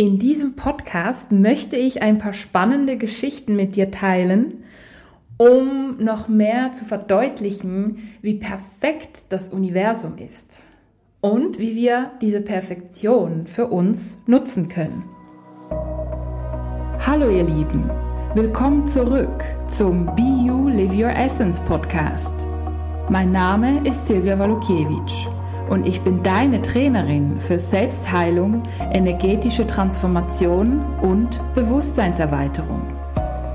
In diesem Podcast möchte ich ein paar spannende Geschichten mit dir teilen, um noch mehr zu verdeutlichen, wie perfekt das Universum ist und wie wir diese Perfektion für uns nutzen können. Hallo ihr Lieben, willkommen zurück zum Be You Live Your Essence Podcast. Mein Name ist Silvia Walukiewicz und ich bin deine Trainerin für Selbstheilung, energetische Transformation und Bewusstseinserweiterung.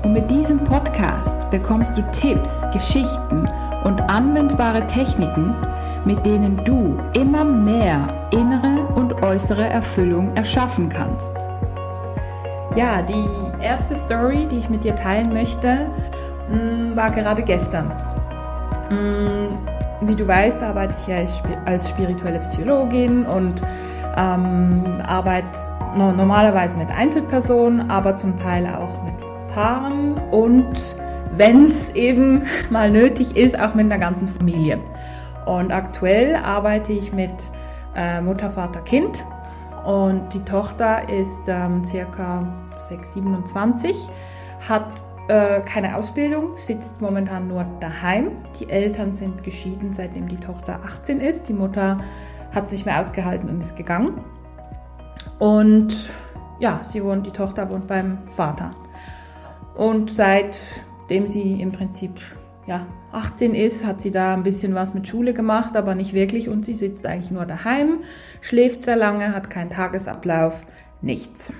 Und mit diesem Podcast bekommst du Tipps, Geschichten und anwendbare Techniken, mit denen du immer mehr innere und äußere Erfüllung erschaffen kannst. Ja, die erste Story, die ich mit dir teilen möchte, mm, war gerade gestern. Wie du weißt, arbeite ich ja als spirituelle Psychologin und ähm, arbeite normalerweise mit Einzelpersonen, aber zum Teil auch mit Paaren und wenn es eben mal nötig ist, auch mit einer ganzen Familie. Und aktuell arbeite ich mit äh, Mutter, Vater, Kind und die Tochter ist ähm, circa 6, 27, hat äh, keine Ausbildung, sitzt momentan nur daheim. Die Eltern sind geschieden, seitdem die Tochter 18 ist. Die Mutter hat sich mehr ausgehalten und ist gegangen. Und ja, sie wohnt, die Tochter wohnt beim Vater. Und seitdem sie im Prinzip ja, 18 ist, hat sie da ein bisschen was mit Schule gemacht, aber nicht wirklich. Und sie sitzt eigentlich nur daheim, schläft sehr lange, hat keinen Tagesablauf, nichts.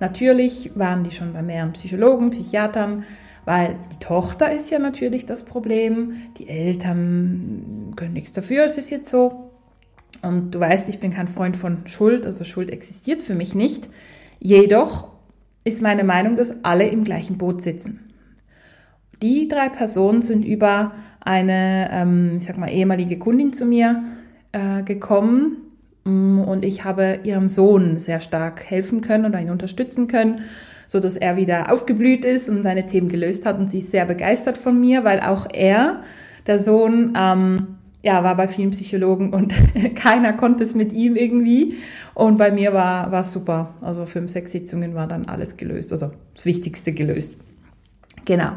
Natürlich waren die schon bei mehreren Psychologen, Psychiatern, weil die Tochter ist ja natürlich das Problem. Die Eltern können nichts dafür, es ist jetzt so. Und du weißt, ich bin kein Freund von Schuld, also Schuld existiert für mich nicht. Jedoch ist meine Meinung, dass alle im gleichen Boot sitzen. Die drei Personen sind über eine, ähm, ich sag mal, ehemalige Kundin zu mir äh, gekommen, Mm, und ich habe ihrem Sohn sehr stark helfen können oder ihn unterstützen können, so dass er wieder aufgeblüht ist und seine Themen gelöst hat. Und sie ist sehr begeistert von mir, weil auch er, der Sohn, ähm, ja, war bei vielen Psychologen und keiner konnte es mit ihm irgendwie. Und bei mir war war super. Also fünf, sechs Sitzungen war dann alles gelöst, also das Wichtigste gelöst. Genau.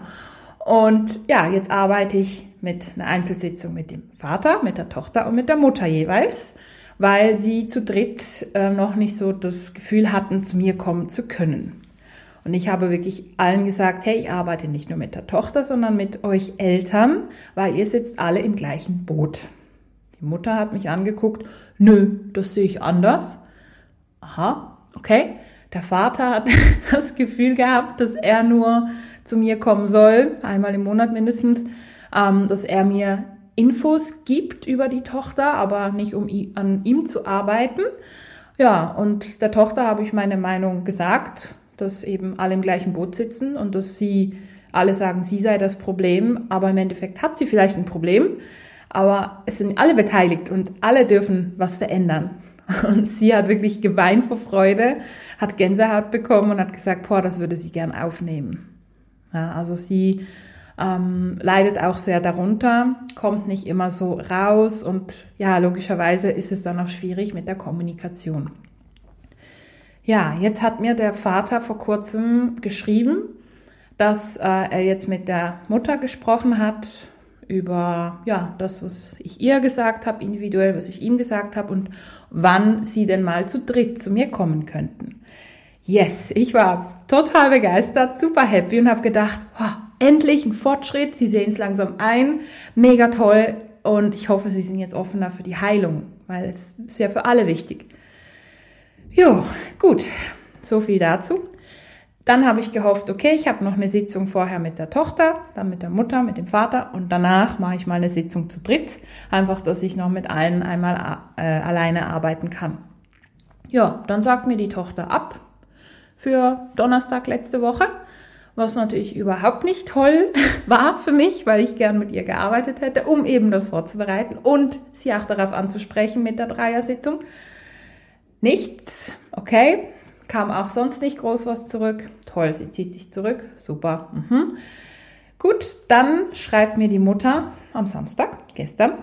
Und ja, jetzt arbeite ich mit einer Einzelsitzung mit dem Vater, mit der Tochter und mit der Mutter jeweils weil sie zu dritt äh, noch nicht so das Gefühl hatten, zu mir kommen zu können. Und ich habe wirklich allen gesagt, hey, ich arbeite nicht nur mit der Tochter, sondern mit euch Eltern, weil ihr sitzt alle im gleichen Boot. Die Mutter hat mich angeguckt, nö, das sehe ich anders. Aha, okay. Der Vater hat das Gefühl gehabt, dass er nur zu mir kommen soll, einmal im Monat mindestens, ähm, dass er mir Infos gibt über die Tochter, aber nicht um an ihm zu arbeiten. Ja, und der Tochter habe ich meine Meinung gesagt, dass eben alle im gleichen Boot sitzen und dass sie alle sagen, sie sei das Problem, aber im Endeffekt hat sie vielleicht ein Problem, aber es sind alle beteiligt und alle dürfen was verändern. Und sie hat wirklich geweint vor Freude, hat Gänsehaut bekommen und hat gesagt, boah, das würde sie gern aufnehmen. Ja, also sie ähm, leidet auch sehr darunter, kommt nicht immer so raus und ja, logischerweise ist es dann auch schwierig mit der Kommunikation. Ja, jetzt hat mir der Vater vor kurzem geschrieben, dass äh, er jetzt mit der Mutter gesprochen hat über ja das, was ich ihr gesagt habe, individuell, was ich ihm gesagt habe und wann sie denn mal zu dritt zu mir kommen könnten. Yes, ich war total begeistert, super happy und habe gedacht, oh, endlich ein Fortschritt, sie sehen es langsam ein, mega toll und ich hoffe, sie sind jetzt offener für die Heilung, weil es ist ja für alle wichtig. Jo, gut, so viel dazu. Dann habe ich gehofft, okay, ich habe noch eine Sitzung vorher mit der Tochter, dann mit der Mutter, mit dem Vater und danach mache ich mal eine Sitzung zu dritt, einfach, dass ich noch mit allen einmal äh, alleine arbeiten kann. Ja, dann sagt mir die Tochter ab für Donnerstag letzte Woche was natürlich überhaupt nicht toll war für mich, weil ich gern mit ihr gearbeitet hätte, um eben das vorzubereiten und sie auch darauf anzusprechen mit der Dreiersitzung. Nichts, okay, kam auch sonst nicht groß was zurück. Toll, sie zieht sich zurück, super. Mhm. Gut, dann schreibt mir die Mutter am Samstag, gestern,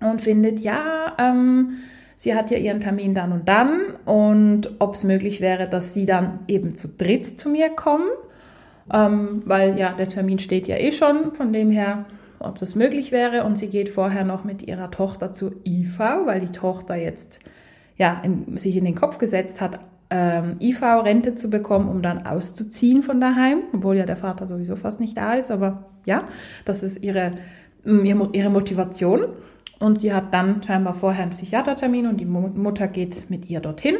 und findet, ja, ähm, sie hat ja ihren Termin dann und dann und ob es möglich wäre, dass sie dann eben zu dritt zu mir kommen, ähm, weil ja, der Termin steht ja eh schon, von dem her, ob das möglich wäre. Und sie geht vorher noch mit ihrer Tochter zu IV, weil die Tochter jetzt ja, in, sich in den Kopf gesetzt hat, ähm, IV-Rente zu bekommen, um dann auszuziehen von daheim, obwohl ja der Vater sowieso fast nicht da ist, aber ja, das ist ihre, ihre Motivation. Und sie hat dann scheinbar vorher einen Psychiatertermin und die Mutter geht mit ihr dorthin.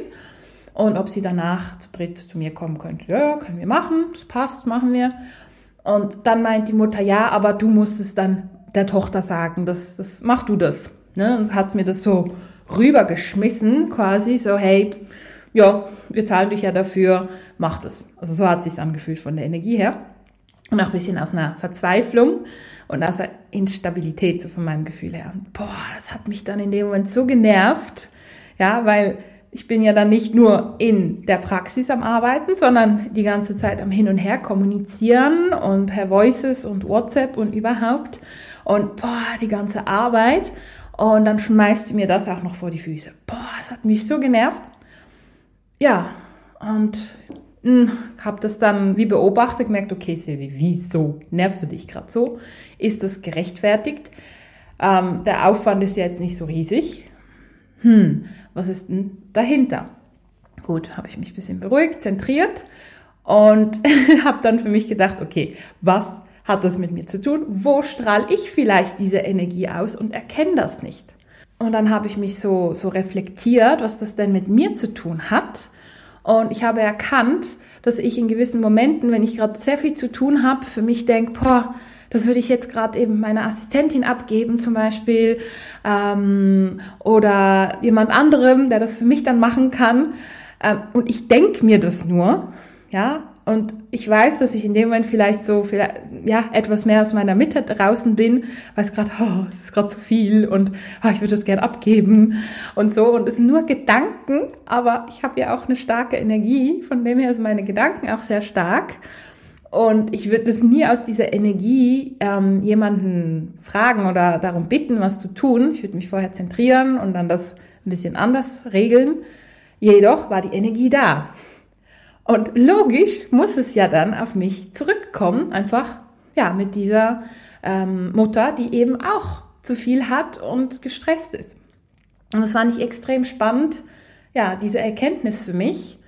Und ob sie danach zu dritt zu mir kommen könnte. Ja, können wir machen, das passt, machen wir. Und dann meint die Mutter, ja, aber du musst es dann der Tochter sagen, das, das mach du das. Ne? Und hat mir das so rübergeschmissen, quasi, so, hey, ja, wir zahlen dich ja dafür, mach das. Also so hat sich's angefühlt von der Energie her. Und auch ein bisschen aus einer Verzweiflung und aus einer Instabilität, so von meinem Gefühl her. Und boah, das hat mich dann in dem Moment so genervt, ja, weil ich bin ja dann nicht nur in der Praxis am Arbeiten, sondern die ganze Zeit am Hin und Her kommunizieren und per Voices und WhatsApp und überhaupt. Und boah, die ganze Arbeit. Und dann schmeißt mir das auch noch vor die Füße. Boah, das hat mich so genervt. Ja, und hm, habe das dann wie beobachtet, gemerkt, okay, Silvi, wieso nervst du dich gerade so? Ist das gerechtfertigt? Ähm, der Aufwand ist ja jetzt nicht so riesig. Hm, was ist denn dahinter? Gut, habe ich mich ein bisschen beruhigt, zentriert und habe dann für mich gedacht, okay, was hat das mit mir zu tun? Wo strahle ich vielleicht diese Energie aus und erkenne das nicht? Und dann habe ich mich so, so reflektiert, was das denn mit mir zu tun hat. Und ich habe erkannt, dass ich in gewissen Momenten, wenn ich gerade sehr viel zu tun habe, für mich denke, boah, das würde ich jetzt gerade eben meiner Assistentin abgeben zum Beispiel ähm, oder jemand anderem, der das für mich dann machen kann. Ähm, und ich denke mir das nur, ja, und ich weiß, dass ich in dem Moment vielleicht so vielleicht, ja, etwas mehr aus meiner Mitte draußen bin, weil es gerade, oh, es ist gerade zu viel und oh, ich würde das gern abgeben und so. Und es sind nur Gedanken, aber ich habe ja auch eine starke Energie, von dem her sind meine Gedanken auch sehr stark. Und ich würde das nie aus dieser Energie ähm, jemanden fragen oder darum bitten, was zu tun. Ich würde mich vorher zentrieren und dann das ein bisschen anders regeln. Jedoch war die Energie da. Und logisch muss es ja dann auf mich zurückkommen, einfach ja mit dieser ähm, Mutter, die eben auch zu viel hat und gestresst ist. Und das fand ich extrem spannend, ja, diese Erkenntnis für mich.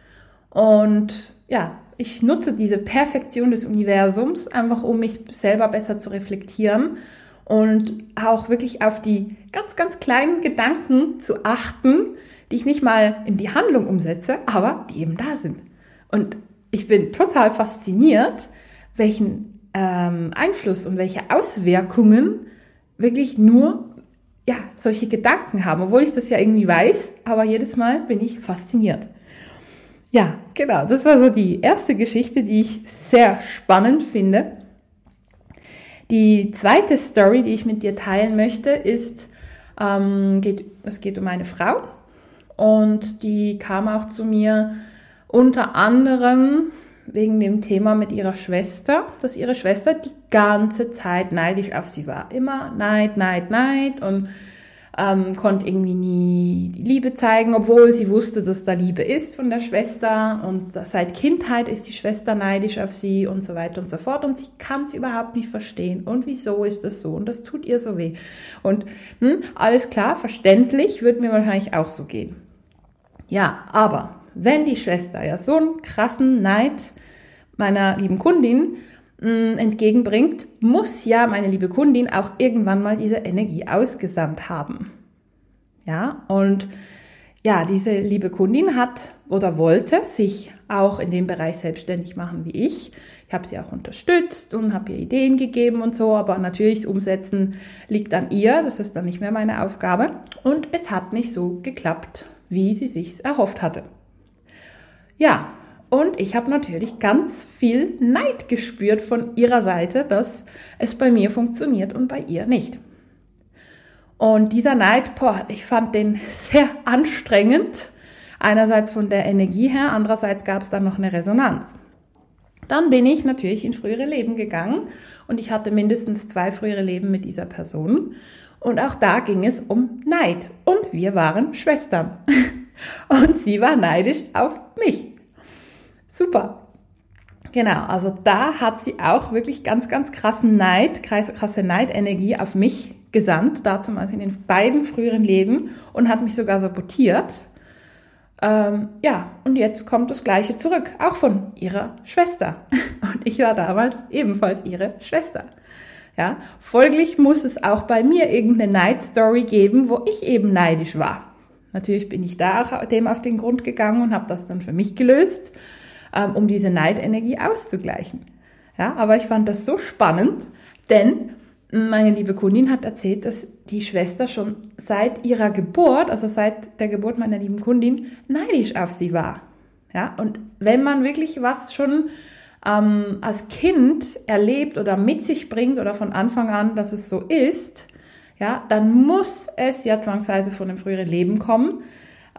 Und ja, ich nutze diese Perfektion des Universums einfach, um mich selber besser zu reflektieren und auch wirklich auf die ganz, ganz kleinen Gedanken zu achten, die ich nicht mal in die Handlung umsetze, aber die eben da sind. Und ich bin total fasziniert, welchen ähm, Einfluss und welche Auswirkungen wirklich nur ja, solche Gedanken haben, obwohl ich das ja irgendwie weiß, aber jedes Mal bin ich fasziniert. Ja, genau, das war so die erste Geschichte, die ich sehr spannend finde. Die zweite Story, die ich mit dir teilen möchte, ist, ähm, geht, es geht um eine Frau und die kam auch zu mir unter anderem wegen dem Thema mit ihrer Schwester, dass ihre Schwester die ganze Zeit neidisch auf sie war. Immer Neid, Neid, Neid und ähm, konnte irgendwie nie Liebe zeigen, obwohl sie wusste, dass da Liebe ist von der Schwester und seit Kindheit ist die Schwester neidisch auf sie und so weiter und so fort. Und sie kann es überhaupt nicht verstehen. Und wieso ist das so? Und das tut ihr so weh. Und hm, alles klar, verständlich, wird mir wahrscheinlich auch so gehen. Ja, aber wenn die Schwester ja so einen krassen Neid meiner lieben Kundin entgegenbringt, muss ja meine liebe Kundin auch irgendwann mal diese Energie ausgesandt haben. Ja, und ja, diese liebe Kundin hat oder wollte sich auch in dem Bereich selbstständig machen wie ich. Ich habe sie auch unterstützt und habe ihr Ideen gegeben und so, aber natürlich das Umsetzen liegt an ihr, das ist dann nicht mehr meine Aufgabe. Und es hat nicht so geklappt, wie sie sich erhofft hatte. Ja, und ich habe natürlich ganz viel Neid gespürt von ihrer Seite, dass es bei mir funktioniert und bei ihr nicht. Und dieser Neid, boah, ich fand den sehr anstrengend. Einerseits von der Energie her, andererseits gab es dann noch eine Resonanz. Dann bin ich natürlich in frühere Leben gegangen und ich hatte mindestens zwei frühere Leben mit dieser Person. Und auch da ging es um Neid. Und wir waren Schwestern. Und sie war neidisch auf mich. Super. Genau, also da hat sie auch wirklich ganz, ganz krassen Neid, krasse Neidenergie auf mich gesandt, dazu mal in den beiden früheren Leben und hat mich sogar sabotiert. Ähm, ja, und jetzt kommt das Gleiche zurück, auch von ihrer Schwester. Und ich war damals ebenfalls ihre Schwester. Ja, folglich muss es auch bei mir irgendeine Neidstory geben, wo ich eben neidisch war. Natürlich bin ich da auch dem auf den Grund gegangen und habe das dann für mich gelöst, ähm, um diese Neidenergie auszugleichen. Ja, aber ich fand das so spannend, denn meine liebe Kundin hat erzählt, dass die Schwester schon seit ihrer Geburt, also seit der Geburt meiner lieben Kundin, neidisch auf sie war. Ja, und wenn man wirklich was schon ähm, als Kind erlebt oder mit sich bringt oder von Anfang an, dass es so ist, ja, dann muss es ja zwangsweise von einem früheren Leben kommen.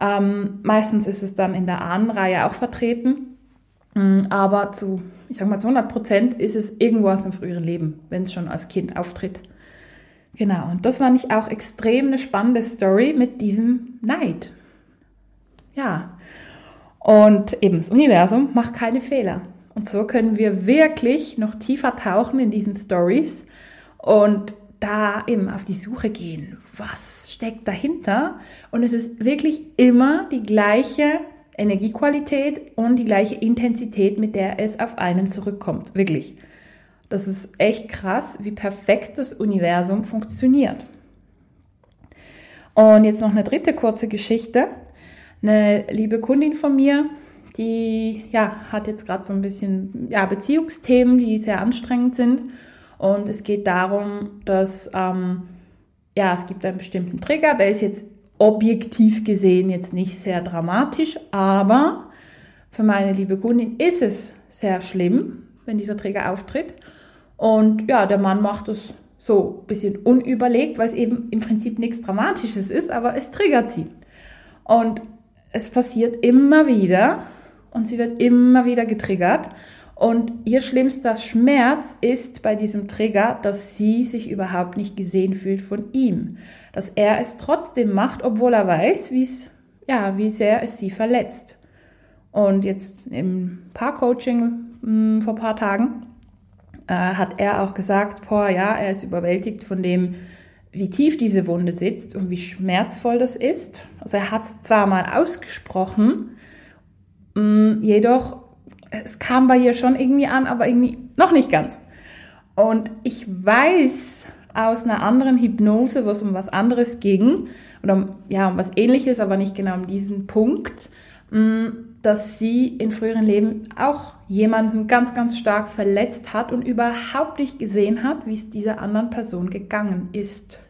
Ähm, meistens ist es dann in der Ahnenreihe auch vertreten. Mm, aber zu, ich sag mal, zu 100 Prozent ist es irgendwo aus dem früheren Leben, wenn es schon als Kind auftritt. Genau, und das fand ich auch extrem eine spannende Story mit diesem Neid. Ja, und eben das Universum macht keine Fehler. Und so können wir wirklich noch tiefer tauchen in diesen Stories und da eben auf die Suche gehen. Was steckt dahinter? Und es ist wirklich immer die gleiche Energiequalität und die gleiche Intensität, mit der es auf einen zurückkommt. Wirklich. Das ist echt krass, wie perfekt das Universum funktioniert. Und jetzt noch eine dritte kurze Geschichte. Eine liebe Kundin von mir, die ja, hat jetzt gerade so ein bisschen ja, Beziehungsthemen, die sehr anstrengend sind. Und es geht darum, dass ähm, ja, es gibt einen bestimmten Trigger, der ist jetzt objektiv gesehen jetzt nicht sehr dramatisch, aber für meine liebe Kundin ist es sehr schlimm, wenn dieser Träger auftritt. Und ja, der Mann macht es so ein bisschen unüberlegt, weil es eben im Prinzip nichts Dramatisches ist, aber es triggert sie. Und es passiert immer wieder und sie wird immer wieder getriggert. Und ihr schlimmster Schmerz ist bei diesem Trigger, dass sie sich überhaupt nicht gesehen fühlt von ihm. Dass er es trotzdem macht, obwohl er weiß, wie es, ja, wie sehr es sie verletzt. Und jetzt im Paarcoaching hm, vor ein paar Tagen äh, hat er auch gesagt, boah, ja, er ist überwältigt von dem, wie tief diese Wunde sitzt und wie schmerzvoll das ist. Also er hat es zwar mal ausgesprochen, mh, hm, jedoch es kam bei ihr schon irgendwie an, aber irgendwie noch nicht ganz. Und ich weiß aus einer anderen Hypnose, wo es um was anderes ging, oder um, ja, um was ähnliches, aber nicht genau um diesen Punkt, mm, dass sie in früheren Leben auch jemanden ganz, ganz stark verletzt hat und überhaupt nicht gesehen hat, wie es dieser anderen Person gegangen ist.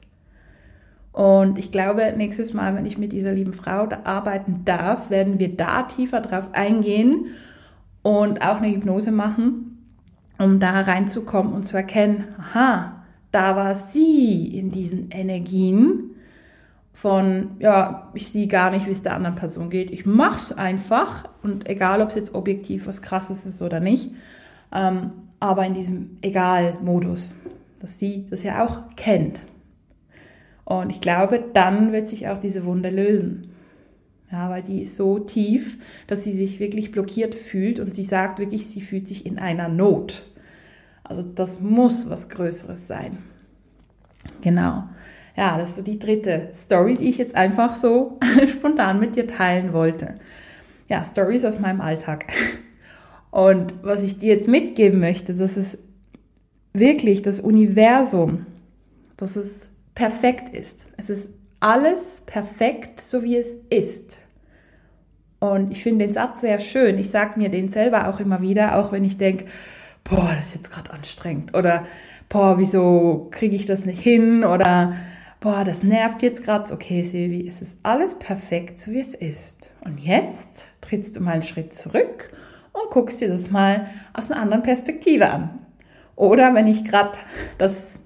Und ich glaube, nächstes Mal, wenn ich mit dieser lieben Frau arbeiten darf, werden wir da tiefer drauf eingehen und auch eine Hypnose machen, um da reinzukommen und zu erkennen, aha, da war sie in diesen Energien von, ja, ich sehe gar nicht, wie es der anderen Person geht. Ich mache es einfach und egal, ob es jetzt objektiv was Krasses ist oder nicht, ähm, aber in diesem Egal-Modus, dass sie das ja auch kennt. Und ich glaube, dann wird sich auch diese Wunde lösen. Ja, weil die ist so tief, dass sie sich wirklich blockiert fühlt und sie sagt wirklich, sie fühlt sich in einer Not. Also das muss was Größeres sein. Genau. Ja, das ist so die dritte Story, die ich jetzt einfach so spontan mit dir teilen wollte. Ja, Stories aus meinem Alltag. Und was ich dir jetzt mitgeben möchte, das ist wirklich das Universum, dass es perfekt ist. Es ist alles perfekt, so wie es ist. Und ich finde den Satz sehr schön. Ich sage mir den selber auch immer wieder, auch wenn ich denke, boah, das ist jetzt gerade anstrengend. Oder, boah, wieso kriege ich das nicht hin? Oder, boah, das nervt jetzt gerade. Okay, Silvi, es ist alles perfekt, so wie es ist. Und jetzt trittst du mal einen Schritt zurück und guckst dir das mal aus einer anderen Perspektive an. Oder wenn ich gerade das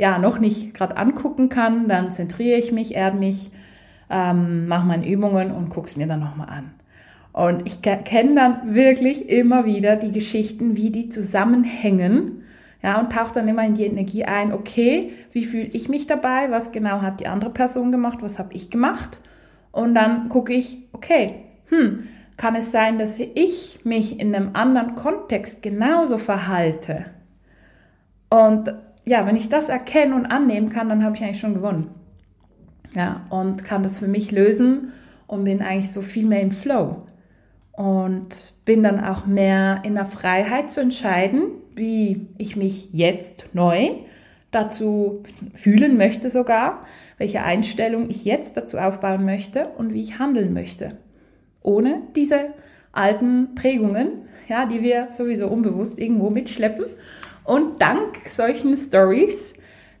ja noch nicht gerade angucken kann, dann zentriere ich mich, erde mich, ähm, mache meine Übungen und gucke es mir dann nochmal an. Und ich kenne dann wirklich immer wieder die Geschichten, wie die zusammenhängen, Ja, und tauche dann immer in die Energie ein, okay, wie fühle ich mich dabei? Was genau hat die andere Person gemacht? Was habe ich gemacht? Und dann gucke ich, okay, hm, kann es sein, dass ich mich in einem anderen Kontext genauso verhalte? Und ja, wenn ich das erkennen und annehmen kann, dann habe ich eigentlich schon gewonnen. Ja, und kann das für mich lösen und bin eigentlich so viel mehr im Flow. Und bin dann auch mehr in der Freiheit zu entscheiden, wie ich mich jetzt neu dazu fühlen möchte sogar, welche Einstellung ich jetzt dazu aufbauen möchte und wie ich handeln möchte. Ohne diese alten Prägungen, ja, die wir sowieso unbewusst irgendwo mitschleppen. Und dank solchen Stories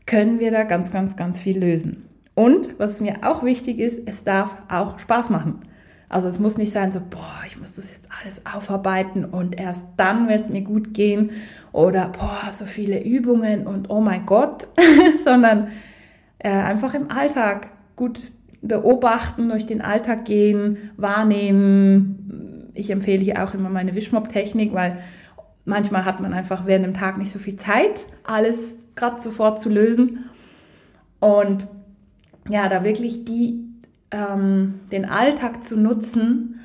können wir da ganz, ganz, ganz viel lösen. Und was mir auch wichtig ist, es darf auch Spaß machen. Also es muss nicht sein so, boah, ich muss das jetzt alles aufarbeiten und erst dann wird es mir gut gehen oder boah, so viele Übungen und oh mein Gott, sondern äh, einfach im Alltag gut beobachten, durch den Alltag gehen, wahrnehmen. Ich empfehle hier auch immer meine Wischmopp-Technik, weil manchmal hat man einfach während dem Tag nicht so viel Zeit, alles gerade sofort zu lösen. Und ja, da wirklich die ähm, den Alltag zu nutzen,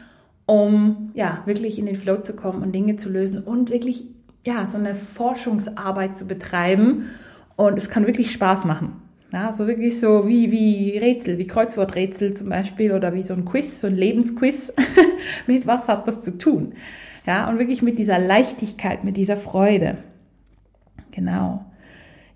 um ja wirklich in den Flow zu kommen und Dinge zu lösen und wirklich ja so eine Forschungsarbeit zu betreiben. Und es kann wirklich Spaß machen. Ja, so wirklich so wie, wie Rätsel, wie Kreuzworträtsel zum Beispiel oder wie so ein Quiz, so ein Lebensquiz. mit was hat das zu tun? Ja, und wirklich mit dieser Leichtigkeit, mit dieser Freude. Genau.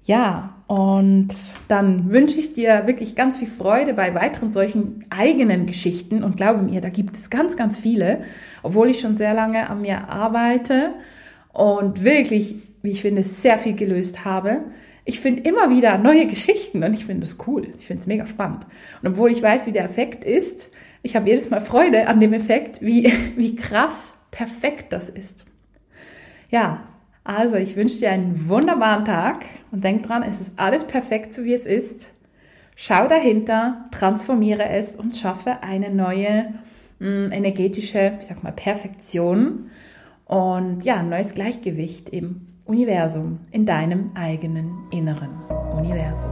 Ja, und dann wünsche ich dir wirklich ganz viel Freude bei weiteren solchen eigenen Geschichten. Und glaube mir, da gibt es ganz, ganz viele, obwohl ich schon sehr lange an mir arbeite und wirklich, wie ich finde, sehr viel gelöst habe. Ich finde immer wieder neue Geschichten und ich finde es cool. Ich finde es mega spannend. Und obwohl ich weiß, wie der Effekt ist, ich habe jedes Mal Freude an dem Effekt, wie, wie krass perfekt das ist. Ja, also, ich wünsche dir einen wunderbaren Tag und denk dran, es ist alles perfekt, so wie es ist. Schau dahinter, transformiere es und schaffe eine neue mh, mm, energetische, ich sag mal, Perfektion und ja, ein neues Gleichgewicht im Universum, in deinem eigenen inneren Universum.